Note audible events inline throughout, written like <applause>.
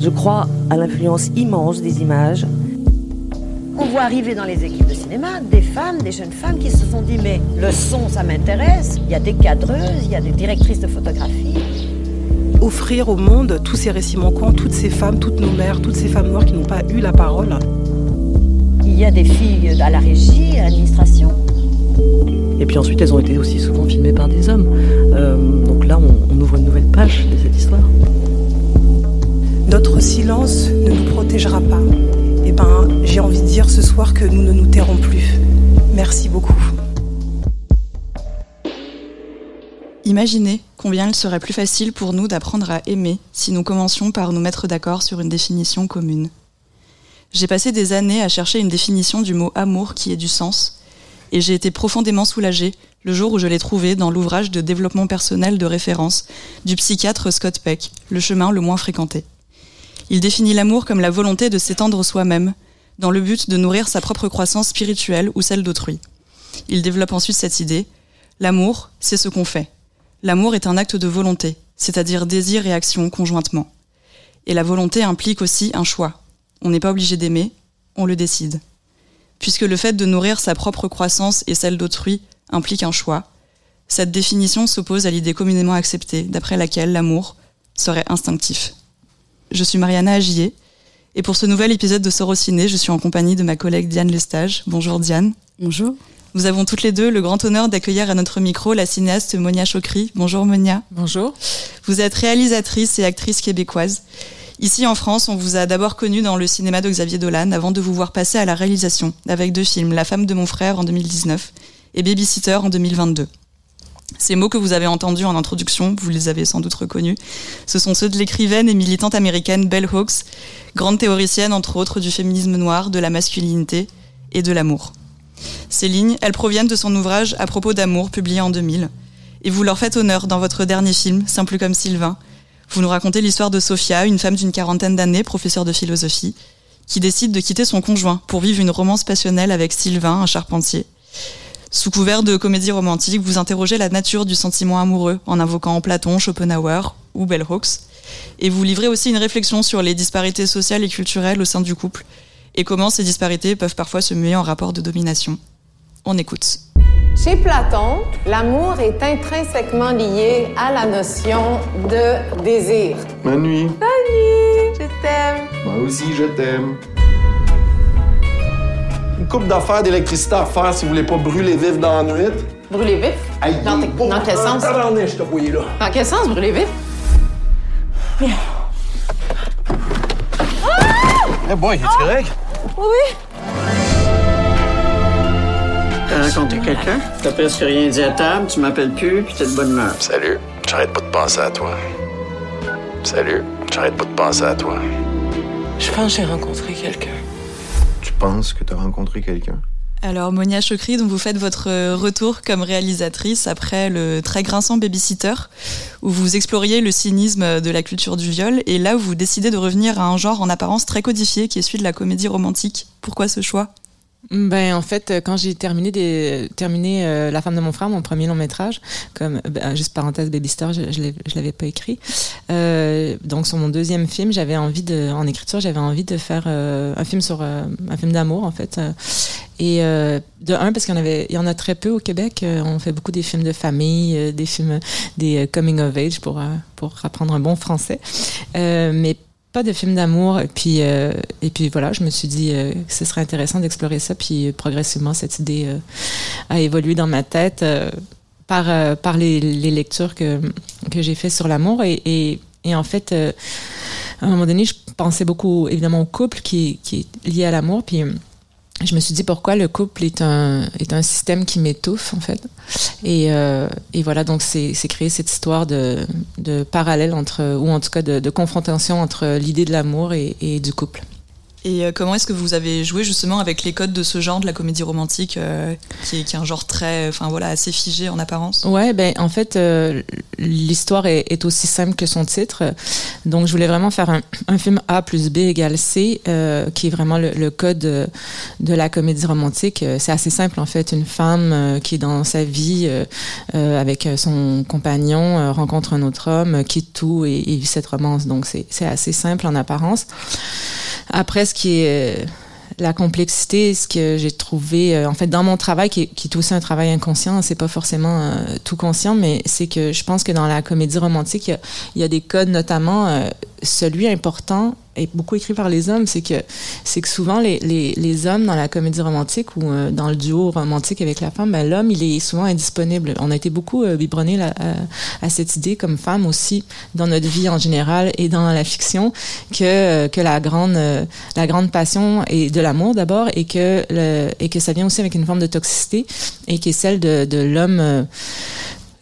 Je crois à l'influence immense des images. On voit arriver dans les équipes de cinéma des femmes, des jeunes femmes qui se sont dit mais le son ça m'intéresse, il y a des cadreuses, il y a des directrices de photographie. Offrir au monde tous ces récits manquants, toutes ces femmes, toutes nos mères, toutes ces femmes noires qui n'ont pas eu la parole. Il y a des filles à la régie, à l'administration. Et puis ensuite, elles ont été aussi souvent filmées par des hommes. Euh, donc là, on, on ouvre une nouvelle page de cette histoire. Notre silence ne nous protégera pas. Eh ben, j'ai envie de dire ce soir que nous ne nous tairons plus. Merci beaucoup. Imaginez combien il serait plus facile pour nous d'apprendre à aimer si nous commencions par nous mettre d'accord sur une définition commune. J'ai passé des années à chercher une définition du mot amour qui ait du sens, et j'ai été profondément soulagée le jour où je l'ai trouvé dans l'ouvrage de développement personnel de référence du psychiatre Scott Peck, Le chemin le moins fréquenté. Il définit l'amour comme la volonté de s'étendre soi-même, dans le but de nourrir sa propre croissance spirituelle ou celle d'autrui. Il développe ensuite cette idée L'amour, c'est ce qu'on fait. L'amour est un acte de volonté, c'est-à-dire désir et action conjointement. Et la volonté implique aussi un choix. On n'est pas obligé d'aimer, on le décide. Puisque le fait de nourrir sa propre croissance et celle d'autrui implique un choix, cette définition s'oppose à l'idée communément acceptée d'après laquelle l'amour serait instinctif. Je suis Mariana Agier, et pour ce nouvel épisode de Sorociné, je suis en compagnie de ma collègue Diane Lestage. Bonjour Diane. Bonjour. Nous avons toutes les deux le grand honneur d'accueillir à notre micro la cinéaste Monia Chokri. Bonjour Monia. Bonjour. Vous êtes réalisatrice et actrice québécoise. Ici en France, on vous a d'abord connu dans le cinéma de Xavier Dolan avant de vous voir passer à la réalisation avec deux films, La femme de mon frère en 2019 et Babysitter en 2022. Ces mots que vous avez entendus en introduction, vous les avez sans doute reconnus, ce sont ceux de l'écrivaine et militante américaine Bell Hooks, grande théoricienne entre autres du féminisme noir, de la masculinité et de l'amour. Ces lignes, elles proviennent de son ouvrage À propos d'amour, publié en 2000. Et vous leur faites honneur dans votre dernier film, Simple comme Sylvain. Vous nous racontez l'histoire de Sophia, une femme d'une quarantaine d'années, professeure de philosophie, qui décide de quitter son conjoint pour vivre une romance passionnelle avec Sylvain, un charpentier. Sous couvert de comédie romantique, vous interrogez la nature du sentiment amoureux en invoquant Platon, Schopenhauer ou Bell Hooks. Et vous livrez aussi une réflexion sur les disparités sociales et culturelles au sein du couple et comment ces disparités peuvent parfois se muer en rapport de domination. On écoute. Chez Platon, l'amour est intrinsèquement lié à la notion de désir. Bonne nuit. Bonne nuit, je t'aime. Moi aussi, je t'aime. Une coupe d'affaires d'électricité à faire si vous voulez pas brûler vif dans la nuit. Brûler vif? Aïe, Dans, quel sens? tabarnak, je te voyais là. Dans quel sens brûler vif? Eh boy, es-tu correct? T'as rencontré quelqu'un? T'as presque rien dit à table, tu m'appelles plus, puis t'es de bonne humeur. Salut, j'arrête pas de penser à toi. Salut, j'arrête pas de penser à toi. Je pense que j'ai rencontré quelqu'un. Tu penses que t'as rencontré quelqu'un? Alors Monia Chokri, vous faites votre euh, retour comme réalisatrice après le très grinçant Babysitter, où vous exploriez le cynisme de la culture du viol, et là vous décidez de revenir à un genre en apparence très codifié qui est celui de la comédie romantique. Pourquoi ce choix? Ben en fait, quand j'ai terminé des, terminé euh, La femme de mon frère, mon premier long métrage, comme ben, juste parenthèse Baby Star, je, je l'avais pas écrit. Euh, donc sur mon deuxième film, j'avais envie de, en écriture, j'avais envie de faire euh, un film sur euh, un film d'amour en fait. Euh, Et euh, de un parce qu'il y en avait, il y en a très peu au Québec. Euh, on fait beaucoup des films de famille, euh, des films, des euh, coming of age pour euh, pour apprendre un bon français, Euh, mais pas de films d'amour. Et puis euh, et puis voilà, je me suis dit euh, que ce serait intéressant d'explorer ça. Puis euh, progressivement, cette idée a évolué dans ma tête par par les, lectures que que j'ai fait sur l'amour et, et et en fait, à un moment donné, je pensais beaucoup évidemment au couple qui, qui est lié à l'amour. Puis je me suis dit pourquoi le couple est un, est un système qui m'étouffe, en fait? Et, euh, et voilà, donc c'est créé cette histoire de, de parallèle entre, ou en tout cas de, de confrontation entre l'idée de l'amour et, et du couple. Et euh, comment est-ce que vous avez joué justement avec les codes de ce genre de la comédie romantique, euh, qui, est, un genre très, enfin voilà, assez figé en apparence? Ouais, ben en fait, euh, l'histoire est, aussi simple que son titre. Donc, je voulais vraiment faire un, film A plus B égale C, qui est vraiment le, code de, la comédie romantique. C'est assez simple en fait. Une femme qui dans sa vie avec son compagnon rencontre un autre homme, quitte tout et, et vit cette romance. Donc, c'est assez simple en apparence. Après, ce qui est la complexité, ce que j'ai trouvé, euh, en fait, dans mon travail, qui est, aussi un travail inconscient, c'est pas forcément euh, tout conscient, mais c'est que je pense que dans la comédie romantique, il y a, des codes, notamment euh, celui important est beaucoup écrit par les hommes, c'est que c'est que souvent les, les, les, hommes dans la comédie romantique ou euh, dans le duo romantique avec la femme, ben, l'homme il est souvent indisponible. On a été beaucoup euh, à, cette idée comme femme aussi dans notre vie en général et dans la fiction que euh, que la grande euh, la grande passion est de l'amour d'abord et que le, et que ça vient aussi avec une forme de toxicité et qui est celle de, de l'homme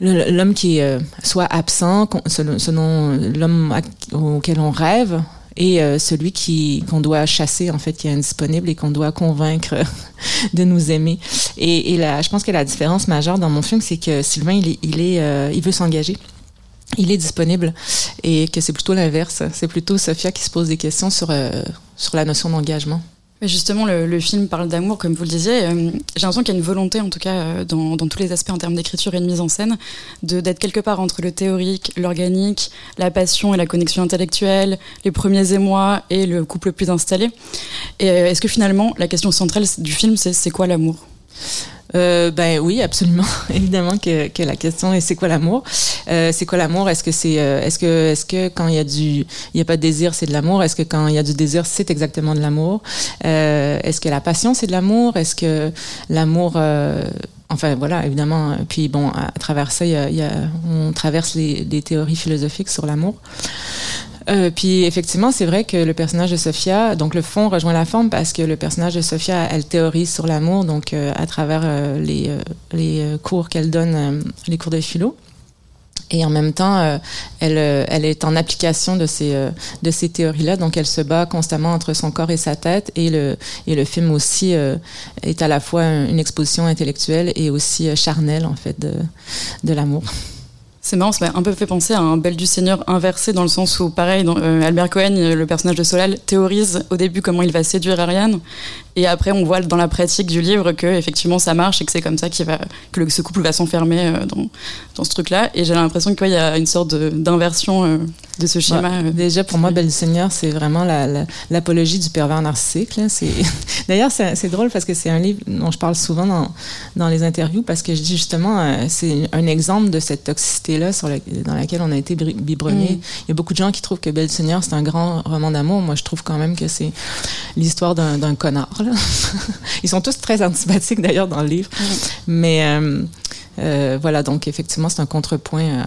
l'homme qui soit absent selon l'homme auquel on rêve et euh, celui qui qu'on doit chasser en fait qui est indisponible et qu'on doit convaincre <laughs> de nous aimer. Et, là je pense que la différence majeure dans mon film c'est que Sylvain il est il, est, euh, il veut s'engager. Il est disponible et que c'est plutôt l'inverse. C'est plutôt Sophia qui se pose des questions sur euh, sur la notion d'engagement justement, le, film parle d'amour, comme vous le disiez. Euh, J'ai l'impression qu'il y a une volonté, en tout cas, euh, dans, dans, tous les aspects en termes d'écriture et de mise en scène, d'être quelque part entre le théorique, l'organique, la passion et la connexion intellectuelle, les premiers émois et le couple plus installé. Et euh, est-ce que finalement, la question centrale du film, c'est c'est quoi l'amour? Euh, ben oui, absolument. <laughs> Évidemment que, que la question est c'est quoi l'amour? Euh, C'est quoi l'amour? Est-ce que c'est euh, est-ce que est-ce que quand il y a du il y a pas de désir c'est de l'amour? Est-ce que quand il y a du désir c'est exactement de l'amour? Euh, Est-ce que la passion c'est de l'amour? Est-ce que l'amour euh, Enfin voilà, évidemment. Puis bon, à, travers ça, il y a, y a, on traverse les, les théories philosophiques sur l'amour. Euh, puis effectivement, c'est vrai que le personnage de Sophia, donc le fond rejoint la forme parce que le personnage de Sophia, elle théorise sur l'amour, donc euh, à travers euh, les, les cours qu'elle donne, les cours de philo. Et en même temps, euh, elle, elle est en application de ces, euh, de ces théories-là. Donc, elle se bat constamment entre son corps et sa tête. Et le, et le film aussi euh, est à la fois une exposition intellectuelle et aussi charnelle, en fait, de, de l'amour. C'est marrant, ça m'a un peu fait penser à un Belle du Seigneur inversé dans le sens où, pareil, dans, euh, Albert Cohen, le personnage de Solal, théorise au début comment il va séduire Ariane, et après on voit dans la pratique du livre que effectivement ça marche et que c'est comme ça qu'il va que le, ce couple va s'enfermer euh, dans, dans ce truc-là. Et j'ai l'impression qu'il y a une sorte d'inversion euh, de ce schéma. Ouais, déjà pour moi, Belle Seigneur, c'est vraiment l'apologie la, la, du pervers narcissique. <laughs> D'ailleurs, c'est drôle parce que c'est un livre dont je parle souvent dans, dans les interviews parce que je dis justement, c'est un exemple de cette toxicité là sur la, dans laquelle on a été biberonné. Mm. Il y a beaucoup de gens qui trouvent que Belle Seigneur c'est un grand roman d'amour. Moi, je trouve quand même que c'est l'histoire d'un connard. Là. <laughs> Ils sont tous très antipathiques d'ailleurs dans le livre, mais euh, euh, voilà. Donc effectivement, c'est un contrepoint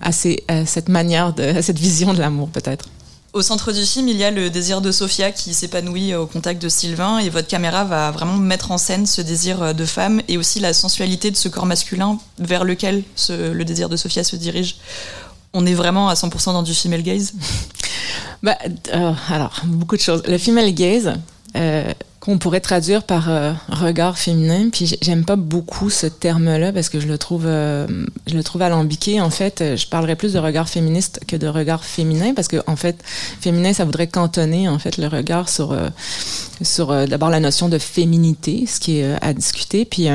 à, ces, à cette manière de, à cette vision de l'amour peut-être. Au centre du film, il y a le désir de Sophia qui s'épanouit au contact de Sylvain et votre caméra va vraiment mettre en scène ce désir de femme et aussi la sensualité de ce corps masculin vers lequel ce, le désir de Sophia se dirige. On est vraiment à 100% dans du female gaze? <laughs> Bah, euh, Alors, beaucoup de choses. Le female gaze, euh, qu'on pourrait traduire par euh, regard féminin. Puis j'aime pas beaucoup ce terme-là parce que je le trouve, euh, je le trouve alambiqué. En fait, je parlerais plus de regard féministe que de regard féminin parce que en fait, féminin, ça voudrait cantonner en fait le regard sur euh, sur d'abord la notion de féminité, ce qui est à discuter. Puis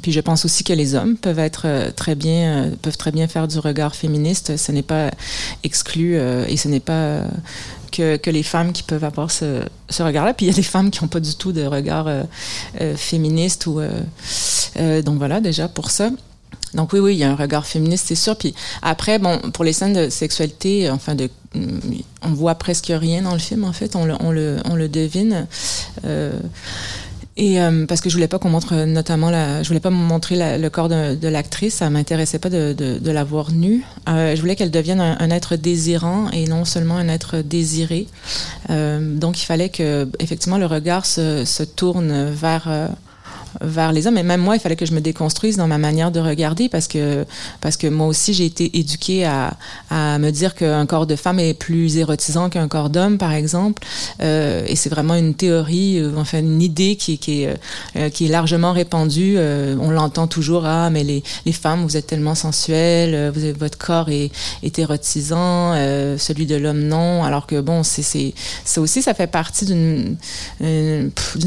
puis je pense aussi que les hommes peuvent être très bien, peuvent très bien faire du regard féministe. Ce n'est pas exclu et ce n'est pas que, les femmes qui peuvent avoir ce, regard-là. Puis il y a des femmes qui n'ont pas du tout de regard euh, euh, féministe. Euh, donc voilà, déjà pour ça. Donc oui, oui, il y a un regard féministe, c'est sûr. Puis après, bon, pour les scènes de sexualité, enfin, de, on voit presque rien dans le film, en fait. On le, devine. Et euh, parce que je voulais pas qu'on montre notamment la, je voulais pas montrer le corps de, l'actrice, ça m'intéressait pas de, de, de la nue. Euh, je voulais qu'elle devienne un, être désirant et non seulement un être désiré. Euh, donc il fallait que effectivement le regard se, se tourne vers vers les hommes. Et même moi, il fallait que je me déconstruise dans ma manière de regarder parce que, parce que moi aussi, j'ai été éduquée à, à me dire qu'un corps de femme est plus érotisant qu'un corps d'homme, par exemple. Euh, et c'est vraiment une théorie, euh, enfin une idée qui, qui, est, euh, qui est largement répandue. Euh, on l'entend toujours, ah, mais les, les femmes, vous êtes tellement sensuelles, euh, vous avez, votre corps est, est érotisant, celui de l'homme non. Alors que bon, c'est aussi, ça fait partie d'une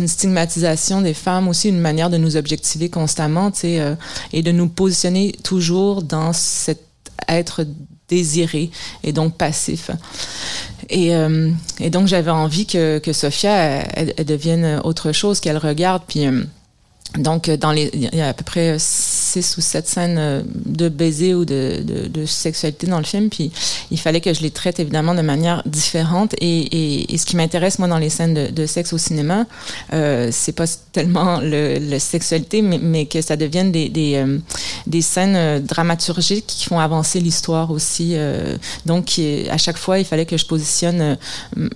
stigmatisation des femmes aussi, une manière de nous objectiver constamment, tu sais, et de nous positionner toujours dans cet être désiré et donc passif. Et, euh, donc j'avais envie que, que Sophia elle, elle devienne autre chose, qu'elle regarde. Puis euh, donc dans les, il y a à peu près six ou sept scènes euh, de baiser ou de, de, de, sexualité dans le film. Puis il fallait que je les traite évidemment de manière différente. Et, et, et ce qui m'intéresse moi dans les scènes de, de sexe au cinéma, euh, c'est pas tellement le, le sexualité, mais, mais, que ça devienne des, des, euh, des scènes euh, dramaturgiques qui font avancer l'histoire aussi. Euh, donc à chaque fois, il fallait que je positionne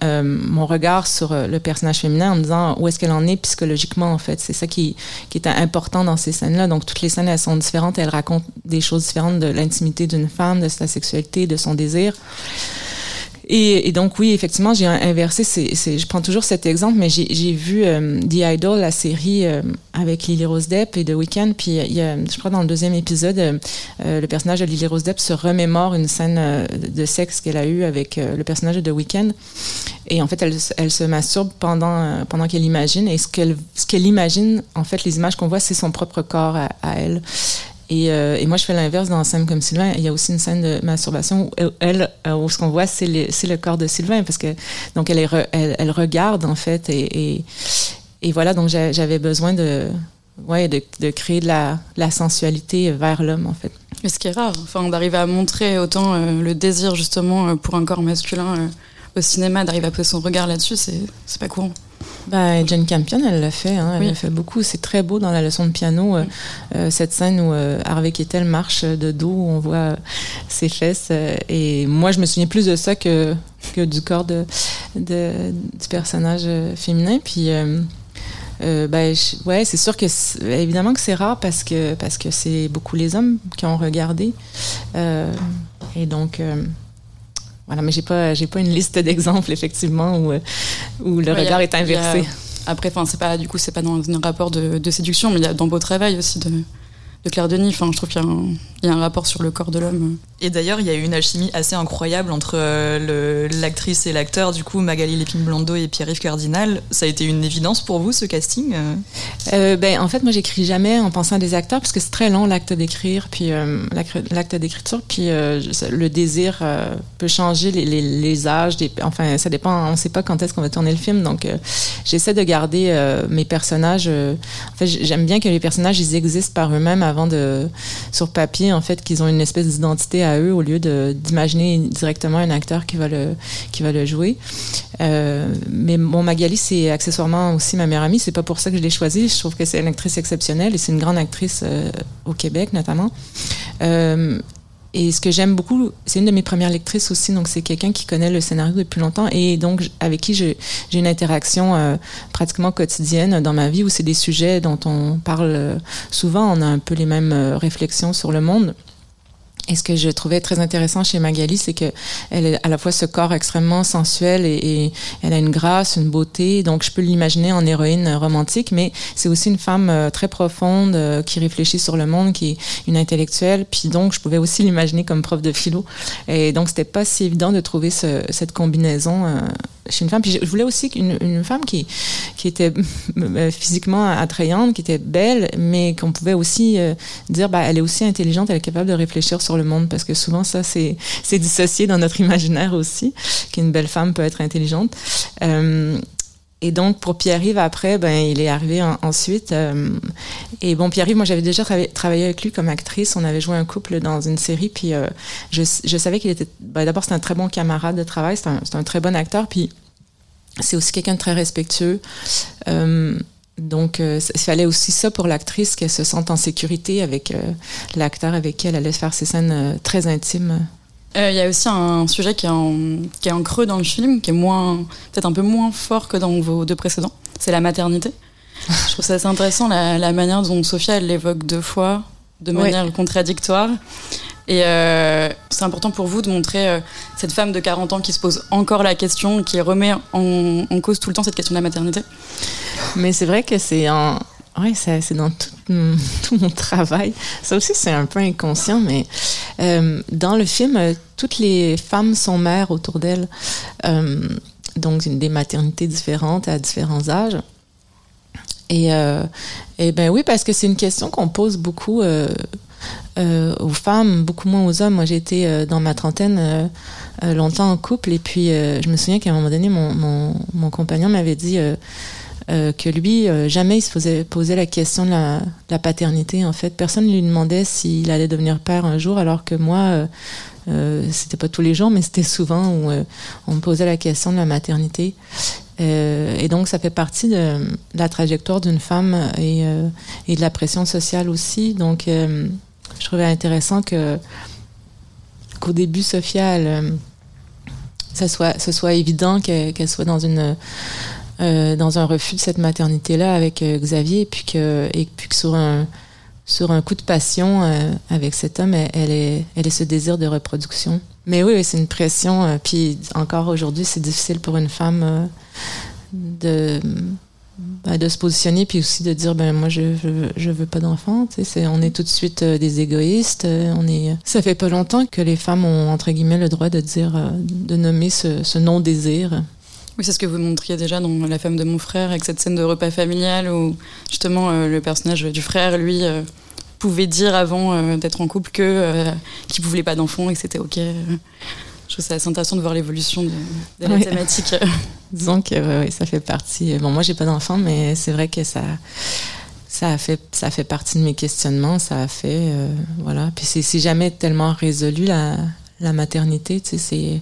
euh, mon regard sur le personnage féminin en me disant où est-ce qu'elle en est psychologiquement en fait. C'est ça qui, qui est important dans ces scènes-là. Donc toutes les scènes elles sont différentes, elles racontent des choses différentes de l'intimité d'une femme, de sa sexualité, de son désir. Et, et, donc oui, effectivement, j'ai inversé. C'est, c'est, je prends toujours cet exemple, mais j'ai, vu euh, The Idol, la série euh, avec Lily Rose Depp et The Weeknd. Puis il y a, je crois dans le deuxième épisode, euh, le personnage de Lily Rose Depp se remémore une scène de sexe qu'elle a eue avec le personnage de The Weeknd. Et en fait, elle, se masturbe pendant pendant qu'elle imagine. Et ce qu'elle ce qu'elle imagine, en fait, les images qu'on voit, c'est son propre corps à elle. Et, euh, et, moi, je fais l'inverse dans scène comme Sylvain. Il y a aussi une scène de masturbation où elle, où ce qu'on voit, c'est le, corps de Sylvain, parce que donc elle, regarde en fait, et, voilà. Donc j'avais besoin de, ouais, de, créer de la, sensualité vers l'homme en fait. Mais ce qui est rare, enfin, d'arriver à montrer autant euh, le désir justement euh, pour un corps masculin euh, au cinéma, d'arriver à poser son regard là-dessus, c'est pas courant. Bah, Jane Campion, elle l'a fait. Hein, elle oui. l'a fait beaucoup. C'est très beau dans la leçon de piano, euh, euh, cette scène où euh, Harvey Keitel marche de dos, où on voit ses fesses. et moi, je me souviens plus de ça que, que du corps de, de du personnage féminin. Puis. Euh, ben, je, ouais, c'est sûr que évidemment que c'est rare parce que parce que c'est beaucoup les hommes qui ont regardé euh, et donc euh, voilà, mais j'ai pas j'ai pas une liste d'exemples effectivement où où le ouais, regard a, est inversé. A, après, enfin c'est pas du coup c'est pas dans un rapport de, de séduction, mais il y a dans Beau Travail aussi de de Claire Denis. Enfin, je trouve qu'il y, y, a un rapport sur le corps de l'homme. Et d'ailleurs, il y a eu une alchimie assez incroyable entre euh, l'actrice et l'acteur, du coup, Magali Lépine-Blondeau et Pierre-Yves Cardinal. Ça a été une évidence pour vous, ce casting euh, ben, En fait, moi, j'écris jamais en pensant à des acteurs, parce que c'est très long, l'acte d'écrire, puis euh, l'acte d'écriture, puis euh, le désir euh, peut changer les, les, les âges. Des, enfin, ça dépend, on ne sait pas quand est-ce qu'on va tourner le film, donc euh, j'essaie de garder mes personnages. en fait, j'aime bien que les personnages, ils existent par eux-mêmes sur papier, en fait, qu'ils ont une espèce d'identité à eux au lieu d'imaginer directement un acteur qui va le, qui va le jouer. Euh, mais mon Magali, c'est accessoirement aussi ma meilleure amie. C'est pas pour ça que je l'ai choisie. Je trouve que c'est une actrice exceptionnelle et c'est une grande actrice euh, au Québec, notamment. Euh, et ce que j'aime beaucoup, c'est une de mes premières lectrices aussi, donc c'est quelqu'un qui connaît le scénario depuis longtemps et donc avec qui j'ai une interaction euh, pratiquement quotidienne dans ma vie où c'est des sujets dont on parle souvent, on a un peu les mêmes euh, réflexions sur le monde. Et ce que je trouvais très intéressant chez Magali, c'est que elle a à la fois ce corps extrêmement sensuel et, et elle a une grâce, une beauté. Donc, je peux l'imaginer en héroïne romantique, mais c'est aussi une femme euh, très profonde euh, qui réfléchit sur le monde, qui est une intellectuelle. Puis donc, je pouvais aussi l'imaginer comme prof de philo. Et donc, c'était pas si évident de trouver ce, cette combinaison euh, chez une femme. Puis je voulais aussi une, une femme qui, qui était <laughs> physiquement attrayante, qui était belle, mais qu'on pouvait aussi euh, dire, bah, elle est aussi intelligente, elle est capable de réfléchir sur le monde, parce que souvent ça, c'est, c'est dissocié dans notre <laughs> imaginaire aussi, qu'une belle femme peut être intelligente. Euh, et donc pour Pierre-Yves après, ben il est arrivé en, ensuite. Euh, et bon Pierre-Yves, moi j'avais déjà tra travaillé avec lui comme actrice. On avait joué un couple dans une série, puis euh, je, savais qu'il était. Ben, D'abord c'est un très bon camarade de travail, c'est un, un, très bon acteur, puis c'est aussi quelqu'un de très respectueux. Euh, donc, il fallait aussi ça pour l'actrice, qu'elle se sente en sécurité avec l'acteur avec qui elle allait faire ces scènes très intimes. Il euh, y a aussi un sujet qui est, en, qui est en creux dans le film, qui est moins, peut-être un peu moins fort que dans vos deux précédents. C'est la maternité. Je trouve ça assez intéressant la, la manière dont Sophia elle l'évoque deux fois, de manière contradictoire. Et euh, c'est important pour vous de montrer euh, cette femme de 40 ans qui se pose encore la question, qui remet en, en cause tout le temps cette question de la maternité? Mais c'est vrai que c'est en, oui, c'est dans tout, <laughs> tout, mon travail. Ça aussi, c'est un peu inconscient, mais euh, dans le film, euh, toutes les femmes sont mères autour d'elles. Euh, donc, des maternités différentes à différents âges. Et, et ben oui, parce que c'est une question qu'on pose beaucoup aux femmes, beaucoup moins aux hommes. Moi, euh, dans ma trentaine longtemps en couple, et puis je me souviens qu'à un moment donné, mon, mon compagnon m'avait dit que lui, jamais il se poser la question de la, paternité. En fait, personne ne lui demandait s'il allait devenir père un jour, alors que moi, euh, c'était pas tous les jours, mais c'était souvent où euh, on me posait la question de la maternité. Euh, et donc, ça fait partie de, la trajectoire d'une femme et, de la pression sociale aussi. Donc, je trouvais intéressant qu'au début, Sophia, elle, ça soit, ce soit évident qu'elle qu soit dans une euh, dans un refus de cette maternité-là avec euh, Xavier, et puis que, et puis que sur un, sur un coup de passion euh, avec cet homme, elle, est, elle est ce désir de reproduction. Mais oui, c'est une pression. puis encore aujourd'hui, c'est difficile pour une femme de ben, de se positionner puis aussi de dire ben moi je je, je veux pas d'enfant on est tout de suite euh, des égoïstes euh, on est ça fait pas longtemps que les femmes ont entre guillemets le droit de dire euh, de nommer ce, ce non désir oui, c'est ce que vous montriez déjà dans La femme de mon frère, avec cette scène de repas familial où justement euh, le personnage du frère, lui, euh, pouvait dire avant euh, d'être en couple que qu'il ne voulait pas d'enfant et que c'était ok. Je trouve ça assez intéressant de voir l'évolution de, de, la oui. thématique. <laughs> Disons que oui, ça fait partie. Bon, moi, j'ai pas d'enfant, mais c'est vrai que ça. Ça a fait, ça fait partie de mes questionnements, ça a fait, voilà. Puis c'est jamais tellement résolu la, la maternité, tu sais, c'est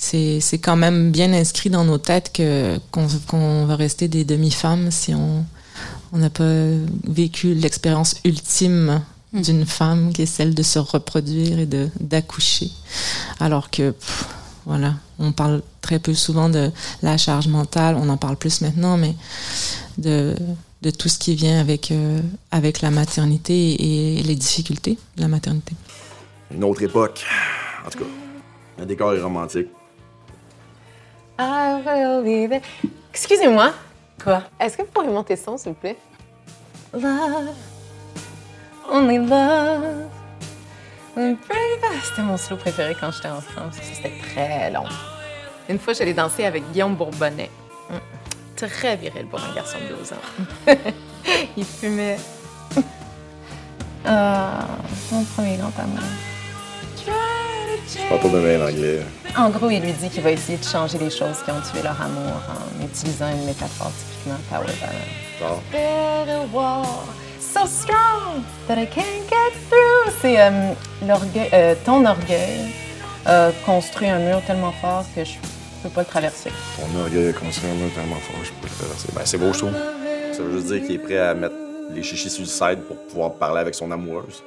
c'est quand même bien inscrit dans nos têtes que qu'on qu va rester des demi-femmes si on on n'a pas vécu l'expérience ultime mmh. d'une femme qui est celle de se reproduire et de d'accoucher. Alors que pff, voilà on parle très peu souvent de la charge mentale on en parle plus maintenant mais de de tout ce qui vient avec euh, avec la maternité et les difficultés de la maternité. Une autre époque. En tout cas un décor est romantique I will be there. Excusez-moi. Quoi? Est-ce que vous pourriez monter son, s'il vous plaît? Love. Only love. C'était mon slow préféré quand j'étais enfant. C'était très long. Une fois, j'allais danser avec Guillaume Bourbonnais. Mm. Très viril pour un garçon de 12 ans. <laughs> Il fumait. Ah, mon premier grand amour. Je parle pas bien l'anglais. En gros, il lui dit qu'il va essayer de changer les choses qui ont tué leur amour en utilisant une métaphore typiquement power balance. So strong that I can't get through. C'est euh, l'orgueil, euh, ton orgueil a construit un mur tellement fort que je peux pas le traverser. Ton orgueil a construit un mur tellement fort que je peux pas le traverser. Ben, c'est beau, je trouve. Ça veut juste dire qu'il est prêt à mettre les chichis sur le side pour pouvoir parler avec son amoureuse.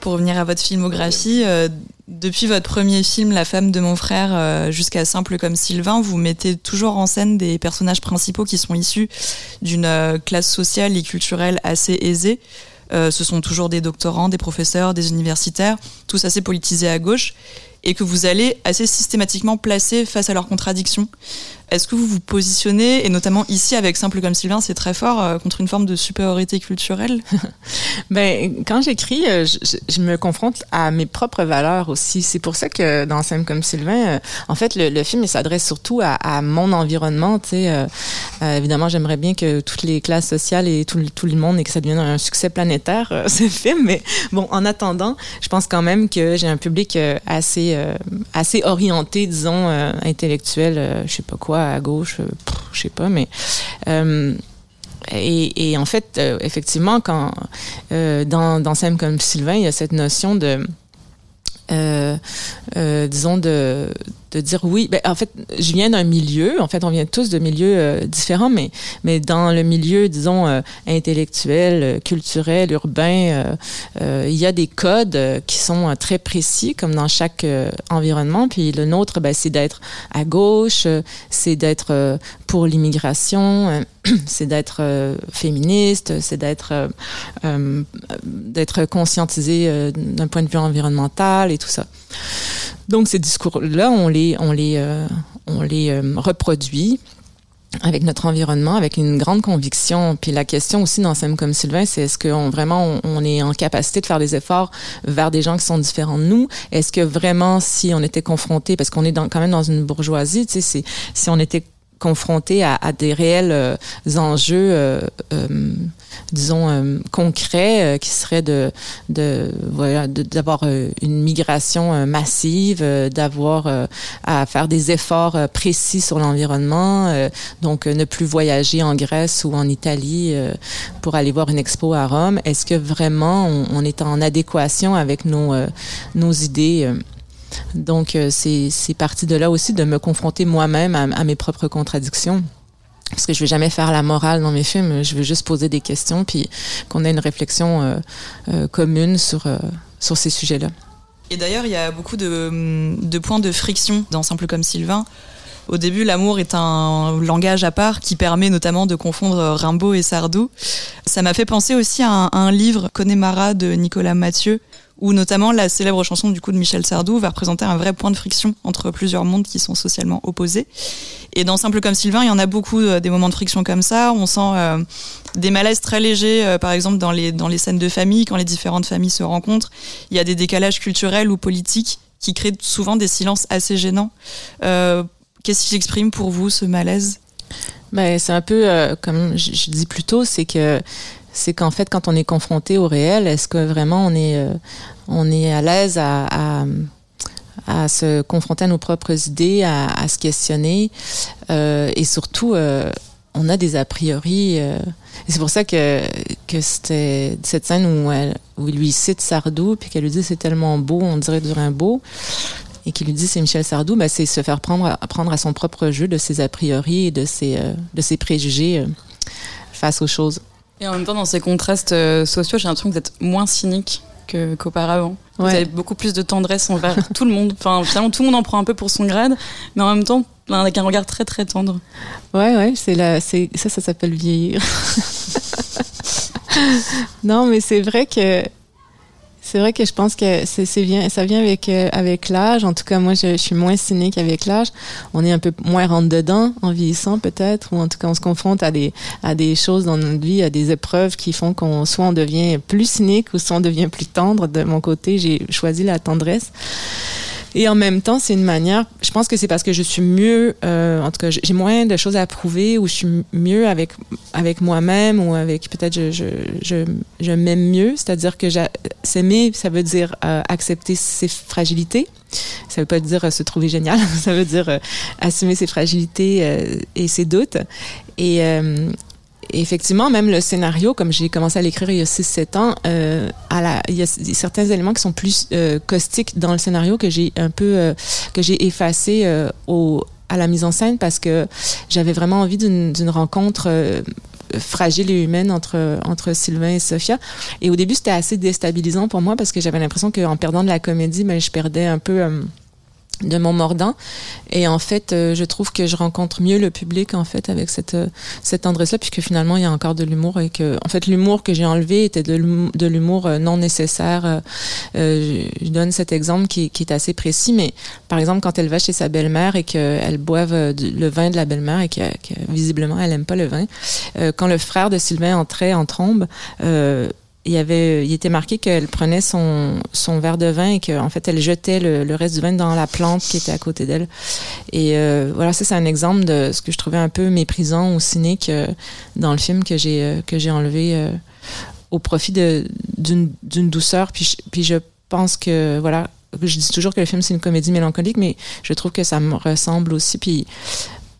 Pour revenir à votre filmographie, euh, depuis votre premier film, La femme de mon frère, euh, jusqu'à Simple comme Sylvain, vous mettez toujours en scène des personnages principaux qui sont issus d'une euh, classe sociale et culturelle assez aisée. Euh, ce sont toujours des doctorants, des professeurs, des universitaires, tous assez politisés à gauche, et que vous allez assez systématiquement placer face à leurs contradictions. Est-ce que vous vous positionnez, et notamment ici avec Simple comme Sylvain, c'est très fort, euh, contre une forme de supériorité culturelle? <laughs> Ben, quand j'écris, euh, je, me confronte à mes propres valeurs aussi. C'est pour ça que dans Simple comme Sylvain, euh, en fait, le, le film il s'adresse surtout à, mon environnement. Euh, évidemment, j'aimerais bien que toutes les classes sociales et tout, tout le monde et que ça devienne un succès planétaire <laughs> ce film. Mais bon, en attendant, je pense quand même que j'ai un public assez assez orienté, disons, intellectuel, je sais pas quoi à gauche, je sais pas, mais euh, et, en fait, euh, effectivement, quand euh, dans dans Sam comme Sylvain, il y a cette notion de euh, disons de de dire oui. Ben, en fait, je viens d'un milieu. En fait, on vient tous de milieux euh, différents, mais mais dans le milieu, disons euh, intellectuel, euh, culturel, urbain, il y a des codes qui sont très précis, comme dans chaque environnement. Puis le nôtre, ben, c'est d'être à gauche, c'est d'être pour l'immigration, <clears throat> c'est d'être féministe, c'est d'être d'être conscientisé d'un point de vue environnemental et tout ça. Donc ces discours-là, on les, on les, euh, on les euh, reproduit avec notre environnement, avec une grande conviction. Puis la question aussi dans Sam comme Sylvain, c'est est-ce qu'on vraiment on, est en capacité de faire des efforts vers des gens qui sont différents de nous? Est-ce que vraiment, si on était confronté, parce qu'on est dans, quand même dans une bourgeoisie, tu sais, si on était confronté à, des réels euh, enjeux euh, euh, disons concrets qui seraient de de voilà d'avoir une migration massive d'avoir à faire des efforts précis sur l'environnement donc ne plus voyager en Grèce ou en Italie pour aller voir une expo à Rome. Est-ce que vraiment on, on, est en adéquation avec nos nos idées donc, euh, c'est parti de là aussi de me confronter moi-même à, mes propres contradictions. Parce que je vais jamais faire la morale dans mes films, je veux juste poser des questions puis qu'on ait une réflexion euh, euh, commune sur, sur ces sujets-là. Et d'ailleurs, il y a beaucoup de, de, points de friction dans Simple comme Sylvain. Au début, l'amour est un langage à part qui permet notamment de confondre Rimbaud et Sardou. Ça m'a fait penser aussi à un, à un livre Connemara de Nicolas Mathieu où notamment la célèbre chanson du coup de Michel Sardou va représenter un vrai point de friction entre plusieurs mondes qui sont socialement opposés. Et dans Simple comme Sylvain, il y en a beaucoup euh, des moments de friction comme ça. On sent euh, des malaises très légers, euh, par exemple dans les dans les scènes de famille, quand les différentes familles se rencontrent. Il y a des décalages culturels ou politiques qui créent souvent des silences assez gênants. Qu'est-ce qui exprime pour vous ce malaise? Ben, c'est un peu comme je, je dis plus tôt, c'est que c'est qu'en fait, quand on est confronté au réel, est-ce que vraiment on est, euh, on est à l'aise à, à, à, se confronter à nos propres idées, à, à se questionner, euh, et surtout, euh, on a des a priori. Euh, et c'est pour ça que, que c'était cette scène où, elle, où il lui cite Sardou, puis qu'elle lui dit c'est tellement beau, on dirait du Rimbaud et qui lui dit c'est Michel Sardou, ben c'est se faire prendre prendre à son propre jeu de ses a priori et de ses, de ses préjugés face aux choses. Et en même temps, dans ces contrastes euh, sociaux, j'ai l'impression que vous êtes moins cynique qu'auparavant. Vous avez beaucoup plus de tendresse envers <laughs> tout le monde. Enfin, finalement, tout le monde en prend un peu pour son grade, mais en même temps, avec un regard très très tendre. Ouais, ouais, c'est la, c'est ça, ça s'appelle vieillir. <laughs> non, mais c'est vrai que c'est vrai que je pense que c'est bien, ça vient avec euh, avec l'âge. En tout cas, moi, je, suis moins cynique avec l'âge. On est un peu moins rentre dedans en vieillissant peut-être, ou en tout cas, on se confronte à des à des choses dans notre vie, à des épreuves qui font qu'on soit on devient plus cynique ou soit on devient plus tendre. De mon côté, j'ai choisi la tendresse. Et en même temps, c'est une manière. Je pense que c'est parce que je suis mieux. Euh, en tout cas, j'ai moins de choses à prouver ou je suis mieux avec avec moi-même ou avec peut-être je je je, m'aime mieux. C'est-à-dire que s'aimer, ça veut dire euh, accepter ses fragilités. Ça veut pas dire euh, se trouver génial. <laughs> ça veut dire euh, assumer ses fragilités euh, et ses doutes. Et effectivement, même le scénario, comme j'ai commencé à l'écrire il y a 6-7 ans, euh, il y a certains éléments qui sont plus euh, caustiques dans le scénario que j'ai un peu euh, que j'ai effacé au, à la mise en scène parce que j'avais vraiment envie d'une rencontre fragile et humaine entre entre Sylvain et Sophia. Et au début, c'était assez déstabilisant pour moi parce que j'avais l'impression qu'en perdant de la comédie, ben, je perdais un peu de mon mordant et en fait euh, je trouve que je rencontre mieux le public en fait avec cette euh, cette tendresse là puisque finalement il y a encore de l'humour et que en fait l'humour que j'ai enlevé était de l'humour euh, non nécessaire. Je donne cet exemple qui, qui, est assez précis mais par exemple quand elle va chez sa belle-mère et qu'elle boive le vin de la belle-mère et que, que, visiblement elle aime pas le vin quand le frère de Sylvain entrait en trombe il y avait, il était marqué qu'elle prenait son, son verre de vin et qu'en fait elle jetait le, reste du vin dans la plante qui était à côté d'elle. Et euh, voilà, ça c'est un exemple de ce que je trouvais un peu méprisant ou cynique euh, dans le film que j'ai euh, que j'ai enlevé au profit d'une douceur. Puis puis je pense que voilà, je dis toujours que le film c'est une comédie mélancolique, mais je trouve que ça me ressemble aussi. Puis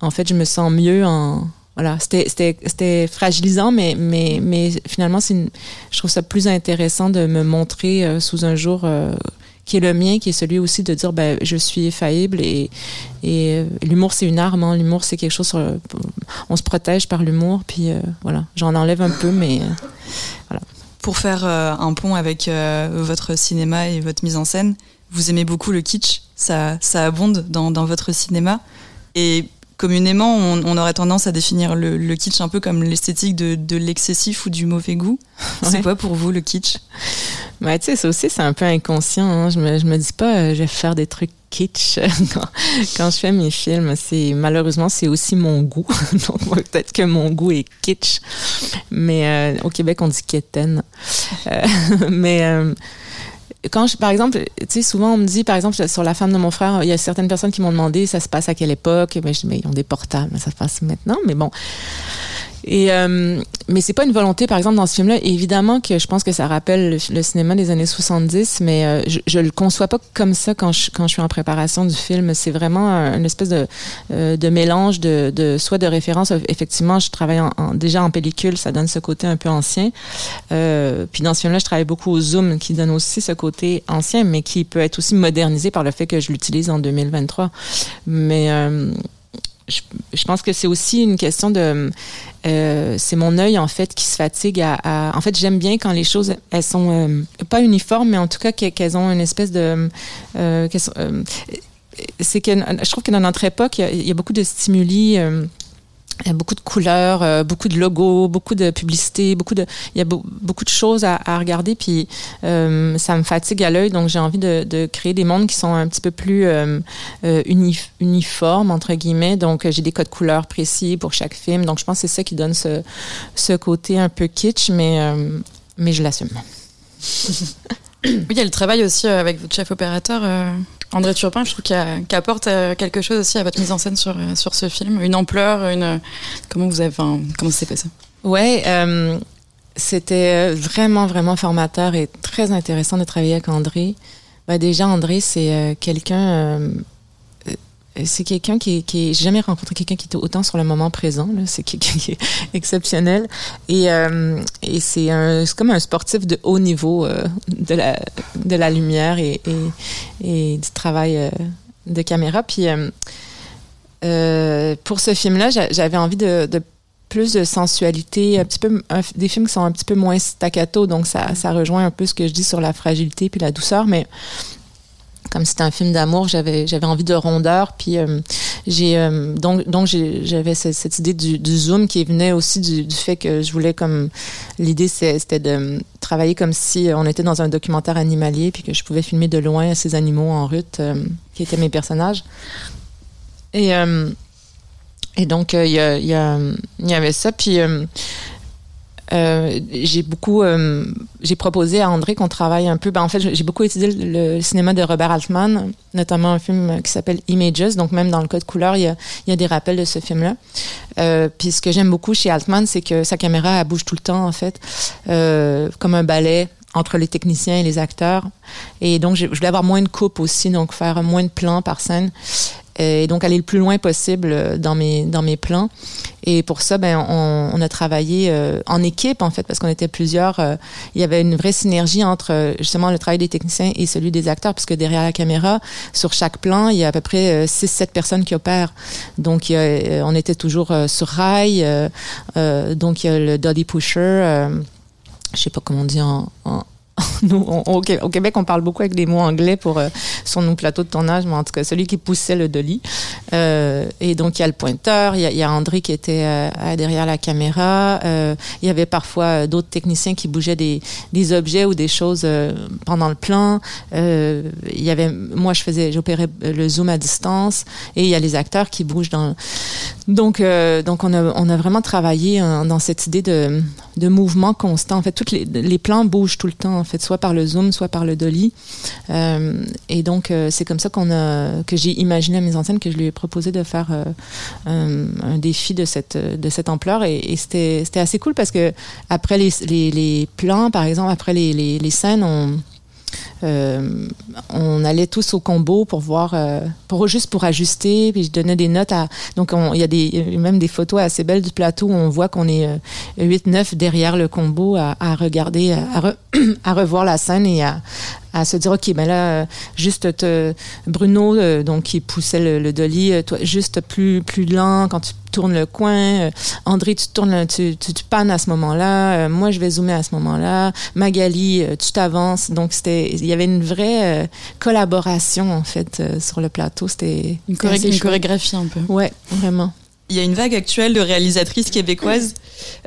en fait, je me sens mieux en voilà, c'était fragilisant, mais, mais, mais finalement, une, je trouve ça plus intéressant de me montrer euh, sous un jour euh, qui est le mien, qui est celui aussi de dire ben je suis faillible et et euh, l'humour c'est une arme, hein. l'humour c'est quelque chose sur on se protège par l'humour puis euh, voilà j'en enlève un peu mais euh, voilà. Pour faire un pont avec votre cinéma et votre mise en scène, vous aimez beaucoup le kitsch, ça ça abonde dans dans votre cinéma et communément, on, aurait tendance à définir le, kitsch un peu comme l'esthétique de, l'excessif ou du mauvais goût. C'est quoi pour vous le kitsch? Bah, tu sais, ça aussi, c'est un peu inconscient. Hein. Je, me, je me dis pas, euh, je vais faire des trucs kitsch <laughs> quand, je fais mes films. C'est malheureusement, c'est aussi mon goût. <laughs> Donc peut-être que mon goût est kitsch. Mais euh, au Québec, on dit quétaine. Euh, <laughs> mais quand je, par exemple, tu sais, souvent on me dit, par exemple, sur la femme de mon frère, il y a certaines personnes qui m'ont demandé ça se passe à quelle époque? Mais je dis, mais ils ont des portables, ça se passe maintenant. Mais bon, et euh, mais c'est pas une volonté, par exemple, dans ce film-là. Évidemment que je pense que ça rappelle le, cinéma des années 70, mais euh, je, je le conçois pas comme ça quand je, quand je suis en préparation du film. C'est vraiment une espèce de, euh, de mélange de, de soit de références. Effectivement, je travaille en, déjà en pellicule, ça donne ce côté un peu ancien. Euh, puis dans ce film-là, je travaille beaucoup au zoom, qui donne aussi ce côté ancien, mais qui peut être aussi modernisé par le fait que je l'utilise en 2023. Mais euh, je, pense que c'est aussi une question de euh, c'est mon œil en fait qui se fatigue à, en fait j'aime bien quand les choses elles sont euh, pas uniformes mais en tout cas qu'elles ont une espèce de euh, euh c'est que je trouve que dans notre époque il y y a beaucoup de stimuli il y a beaucoup de couleurs, euh, beaucoup de logos, beaucoup de publicités, beaucoup de, il y a beaucoup de choses à, regarder, puis euh, ça me fatigue à l'œil, donc j'ai envie de, créer des mondes qui sont un petit peu plus euh uniformes entre guillemets. Donc j'ai des codes couleurs précis pour chaque film, donc je pense que c'est ça qui donne ce, ce côté un peu kitsch, mais mais je l'assume. oui, il y a le travail aussi avec votre chef opérateur. André Turpin, je trouve qu'il apporte euh, quelque chose aussi à votre mise en scène sur, euh, sur ce film, une ampleur, une comment vous avez, comment s'est ça Ouais, euh, c'était vraiment vraiment formateur et très intéressant de travailler avec André. Bah, déjà, André, c'est quelqu'un c'est quelqu'un qui, qui j'ai jamais rencontré quelqu'un qui était autant sur le moment présent. C'est quelqu'un qui est <laughs> exceptionnel et, euh, et c'est comme un sportif de haut niveau euh, de la de la lumière et, et, et du travail euh, de caméra. Puis pour ce film-là, j'avais envie de, de plus de sensualité, un petit peu des films qui sont un petit peu moins staccato, donc ça, ça rejoint un peu ce que je dis sur la fragilité puis la douceur, mais comme c'était un film d'amour, j'avais j'avais envie de rondeur. Puis euh, j'ai euh, donc donc j'avais cette, idée du, zoom qui venait aussi du, fait que je voulais comme l'idée c'était de travailler comme si on était dans un documentaire animalier puis que je pouvais filmer de loin ces animaux en route euh, qui étaient mes personnages. Et et donc il y, y avait ça puis euh, j'ai beaucoup, euh, j'ai proposé à André qu'on travaille un peu. Ben, en fait, j'ai beaucoup étudié le, cinéma de Robert Altman, notamment un film qui s'appelle Images. Donc, même dans le code couleur, il y a, il y a des rappels de ce film-là. Euh, puis, ce que j'aime beaucoup chez Altman, c'est que sa caméra, elle bouge tout le temps, en fait, euh, comme un ballet entre les techniciens et les acteurs. Et donc, je voulais avoir moins de coupes aussi, donc faire moins de plans par scène et donc aller le plus loin possible euh, dans mes dans mes plans. Et pour ça, ben on, a travaillé euh, en équipe en fait parce qu'on était plusieurs. Euh, il y avait une vraie synergie entre justement le travail des techniciens et celui des acteurs puisque derrière la caméra, sur chaque plan, il y a à peu près 6-7 personnes qui opèrent. Donc on était toujours sur rail. donc il y a le Dolly Pusher. Je sais pas comment on dit en, en <laughs> nous, au Québec, on parle beaucoup avec des mots anglais pour euh, sur nos plateaux de tournage, mais en tout cas, celui qui poussait le dolly. Euh, et donc, il y a le pointeur, il y a, y a André qui était euh, derrière la caméra. Euh, il y avait parfois d'autres techniciens qui bougeaient des, des objets ou des choses pendant le plan. il y avait, moi, je faisais, j'opérais le zoom à distance, et il y a les acteurs qui bougent dans. Donc, donc, on a, on a vraiment travaillé dans cette idée de, de mouvement constant. En fait, tous les, les plans bougent tout le temps soit par le zoom, soit par le dolly. Euh, et donc, euh, c'est comme ça qu'on a, que j'ai imaginé à mes antennes que je lui ai proposé de faire euh, un, défi de cette, de cette ampleur. Et, c'était, c'était assez cool parce que après les plans, par exemple, après les, les, les scènes, on euh, on allait tous au combo pour voir, euh, juste pour ajuster. Puis je donnais des notes à. Donc il y a des même des photos assez belles du plateau où on voit qu'on est 8-9 euh, derrière le combo à, regarder, à, <clears throat> à, revoir la scène et à, à se dire ok ben là euh, juste te, Bruno euh, donc qui poussait le, le dolly euh, toi juste plus plus lent quand tu tournes le coin André tu tournes tu, tu, tu pannes à ce moment-là moi je vais zoomer à ce moment-là Magali tu t'avances. Donc c'était il y avait une vraie collaboration en fait sur le plateau. C'était une chorégraphie un peu. Ouais vraiment il y a une vague actuelle de réalisatrices québécoises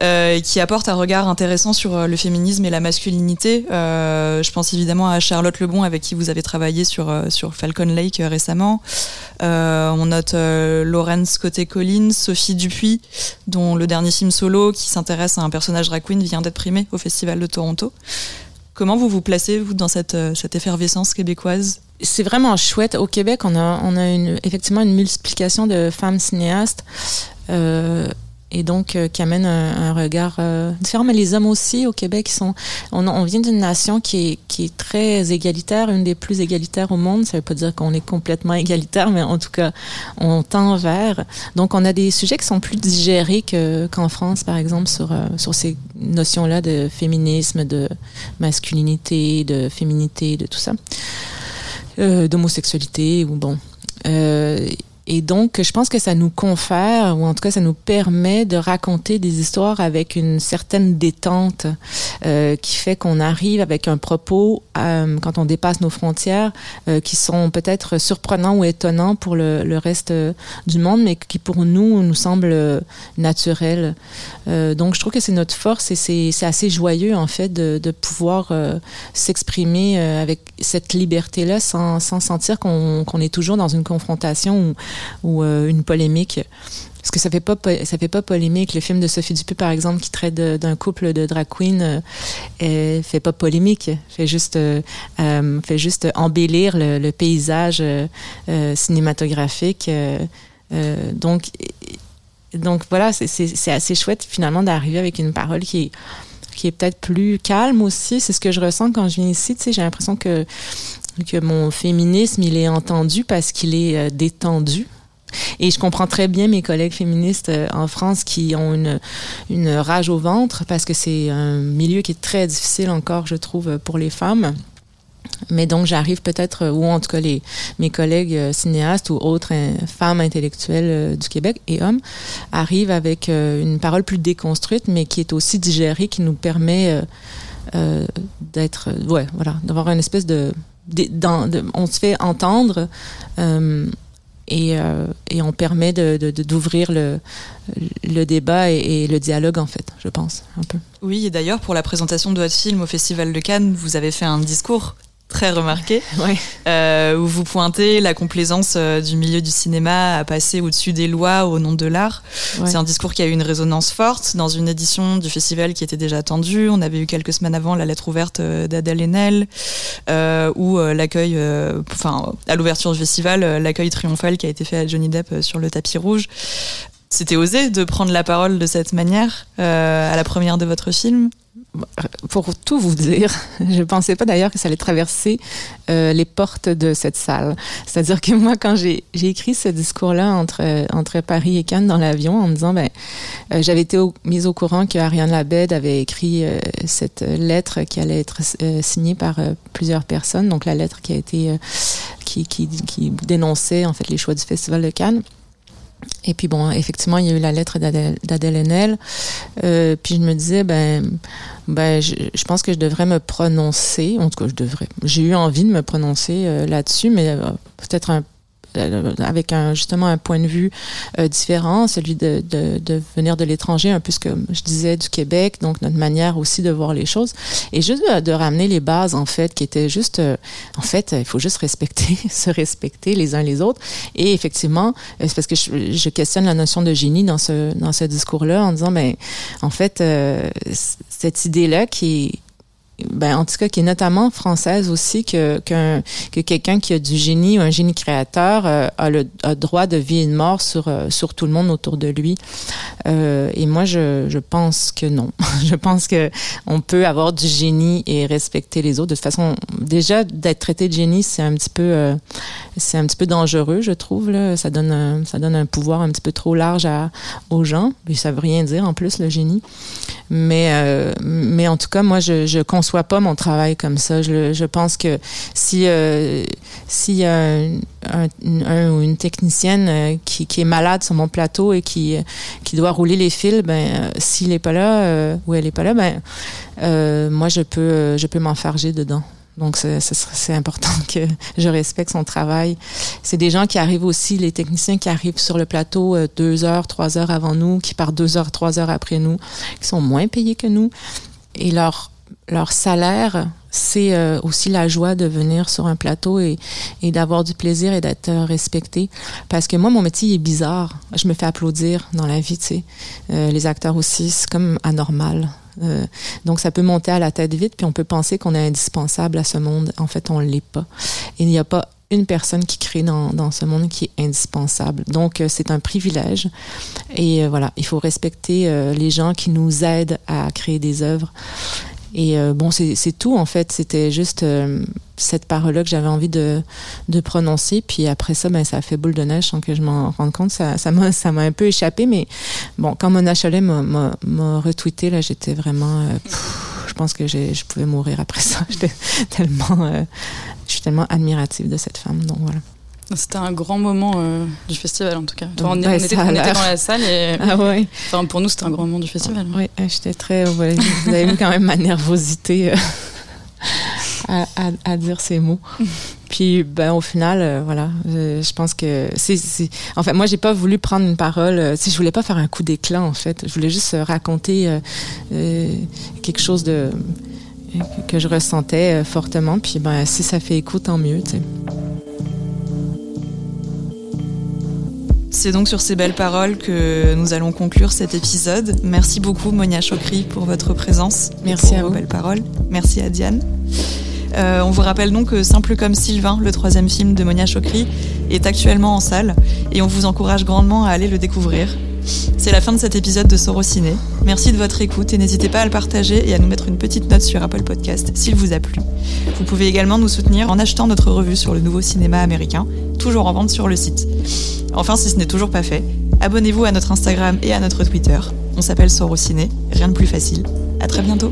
euh, qui apportent un regard intéressant sur euh, le féminisme et la masculinité. Euh, je pense évidemment à Charlotte Lebon avec qui vous avez travaillé sur, euh, sur Falcon Lake récemment. on note Laurence Côté-Collins, Sophie Dupuis, dont le dernier film solo qui s'intéresse à un personnage drag queen vient d'être primé au Festival de Toronto. Comment vous vous placez, vous, dans cette, cette effervescence québécoise? C'est vraiment chouette. Au Québec, on a, on a une, effectivement une multiplication de femmes cinéastes. Euh, et donc euh, qui amène un, un regard euh, différent. Mais les hommes aussi au Québec, ils sont, on, on vient d'une nation qui est, qui est très égalitaire, une des plus égalitaires au monde. Ça veut pas dire qu'on est complètement égalitaire, mais en tout cas, on tend vers. Donc, on a des sujets qui sont plus digérés qu'en France, par exemple, sur, euh, sur ces notions-là de féminisme, de masculinité, de féminité, de tout ça. Euh, d'homosexualité ou bon. Euh, et donc, je pense que ça nous confère, ou en tout cas, ça nous permet de raconter des histoires avec une certaine détente euh, qui fait qu'on arrive avec un propos, euh, quand on dépasse nos frontières, euh, qui sont peut-être surprenants ou étonnants pour le, le, reste du monde, mais qui pour nous nous semblent naturels. Euh, donc, je trouve que c'est notre force et c'est assez joyeux, en fait, de, de pouvoir euh, s'exprimer avec cette liberté-là sans, sans sentir qu'on qu est toujours dans une confrontation ou ou euh, une polémique. Parce que ça fait pas ça fait pas polémique. Le film de Sophie Dupuis, par exemple, qui traite d'un couple de drag queen, euh, fait pas polémique. Fait juste euh, euh, fait juste embellir le, paysage cinématographique. donc donc voilà, c'est assez chouette finalement d'arriver avec une parole qui est qui est peut-être plus calme aussi. C'est ce que je ressens quand je viens ici. J'ai l'impression que que mon féminisme il est entendu parce qu'il est détendu et je comprends très bien mes collègues féministes euh, en France qui ont une, rage au ventre parce que c'est un milieu qui est très difficile encore, je trouve, pour les femmes. Mais donc j'arrive peut-être, ou en tout cas les, mes collègues euh, cinéastes ou autres euh, femmes intellectuelles du Québec et hommes arrivent avec une parole plus déconstruite, mais qui est aussi digérée, qui nous permet euh, d'être, ouais, voilà, d'avoir une espèce de, de, de, on se fait entendre. Euh, et, euh, et on permet de, d'ouvrir le, le débat et, et, le dialogue, en fait, je pense, un peu. Oui, et d'ailleurs, pour la présentation de votre film au Festival de Cannes, vous avez fait un discours très remarqué, <laughs> ouais. euh, où vous pointez la complaisance euh, du milieu du cinéma à passer au-dessus des lois au nom de l'art. Ouais. C'est un discours qui a eu une résonance forte dans une édition du festival qui était déjà attendue. On avait eu quelques semaines avant la lettre ouverte euh, d'Adèle Haenel, ou l'accueil, enfin à l'ouverture du festival, l'accueil triomphal qui a été fait à Johnny Depp sur le tapis rouge. C'était osé de prendre la parole de cette manière à la première de votre film pour tout vous dire, <laughs> je pensais pas d'ailleurs que ça allait traverser euh, les portes de cette salle. C'est-à-dire que moi, quand j'ai écrit ce discours-là entre, entre Paris et Cannes dans l'avion, en me disant, ben, euh, j'avais été mise au courant que Ariane Labed avait écrit euh, cette lettre qui allait être euh, signée par euh, plusieurs personnes, donc la lettre qui a été, qui, qui dénonçait en fait les choix du Festival de Cannes. Et puis bon, effectivement, il y a eu la lettre d'Adèle Haenel. Euh, puis je me disais, ben, ben je, pense que je devrais me prononcer. En tout cas, je devrais. J'ai eu envie de me prononcer euh, là-dessus, mais euh, peut-être un avec un, justement un point de vue euh, différent, celui de, de, de venir de l'étranger, un peu ce que je disais du Québec, donc notre manière aussi de voir les choses, et juste de, ramener les bases en fait, qui étaient juste, euh, en fait, il faut juste respecter, <laughs> se respecter les uns les autres, et effectivement, c'est parce que je, questionne la notion de génie dans ce dans ce discours-là en disant, mais en fait, euh, cette idée-là qui est ben, en tout cas, qui est notamment française aussi, que, que, que quelqu'un qui a du génie ou un génie créateur euh, a le a droit de vie et de mort sur, euh, sur tout le monde autour de lui. Euh, et moi, je, je pense que non. <laughs> je pense que on peut avoir du génie et respecter les autres. De toute façon, déjà, d'être traité de génie, c'est un petit peu, un petit peu dangereux, je trouve. Là. Ça, donne un, ça donne un pouvoir un petit peu trop large à, aux gens. Puis ça veut rien dire, en plus, le génie. Mais, mais en tout cas, moi, je, je conçois pas mon travail comme ça. Je, je pense que si euh, s'il y un, un, ou une technicienne euh, qui, qui, est malade sur mon plateau et qui qui doit rouler les fils, ben s'il est pas là ou elle est pas là, ben moi je peux je peux m'enfarger dedans. Donc, c'est important <laughs> que je respecte son travail. C'est des gens qui arrivent aussi, les techniciens qui arrivent sur le plateau euh, deux heures, trois heures avant nous, qui partent deux heures, trois heures après nous, qui sont moins payés que nous. Et leur, leur salaire, c'est euh, aussi la joie de venir sur un plateau et, et d'avoir du plaisir et d'être respecté. Parce que moi, mon métier est bizarre. Je me fais applaudir dans la vie, tu sais. Euh, les acteurs aussi, c'est comme anormal. Euh, donc, ça peut monter à la tête vite, puis on peut penser qu'on est indispensable à ce monde. En fait, on l'est pas. il n'y a pas une personne qui crée dans, dans ce monde qui est indispensable. Donc, euh, c'est un privilège. Et euh, voilà, il faut respecter les gens qui nous aident à créer des œuvres. Et bon, c'est tout en fait. C'était juste cette parole-là que j'avais envie de, de prononcer. Puis après ça, ben, ça a fait boule de neige sans que je m'en rende compte. Ça, m'a, ça m'a un peu échappé. Mais bon, quand Mona Cholet m'a, retweeté, là, j'étais vraiment. Euh, je pense que je pouvais mourir après ça. <laughs> J'étais tellement. Euh, je suis tellement admirative de cette femme. Donc voilà. C'était un grand moment euh, du festival en tout cas. on, était, dans la salle et <laughs> ah ouais. enfin, pour nous c'était un grand moment du festival. Oui, j'étais très. vous avez vu quand même ma nervosité à, à, dire ces mots. <laughs> Puis, ben, au final, euh, voilà, je, pense que c'est, en fait, moi, j'ai pas voulu prendre une parole. Euh, si je voulais pas faire un coup d'éclat, en fait, je voulais juste raconter euh, quelque chose de que je ressentais fortement. Puis, ben, si ça fait écho, tant mieux, tu sais. C'est donc sur ces belles paroles que nous allons conclure cet épisode. Merci beaucoup Monia Chokri pour votre présence. Merci à vos vous. belles paroles. Merci à Diane. Euh, on vous rappelle donc que Simple comme Sylvain, le troisième film de Monia Chokri, est actuellement en salle et on vous encourage grandement à aller le découvrir. C'est la fin de cet épisode de Sorociné. Merci de votre écoute et n'hésitez pas à le partager et à nous mettre une petite note sur Apple Podcast s'il vous a plu. Vous pouvez également nous soutenir en achetant notre revue sur le nouveau cinéma américain, toujours en vente sur le site. Enfin, si ce n'est toujours pas fait, abonnez-vous à notre Instagram et à notre Twitter. On s'appelle Sorociné, rien de plus facile. À très bientôt.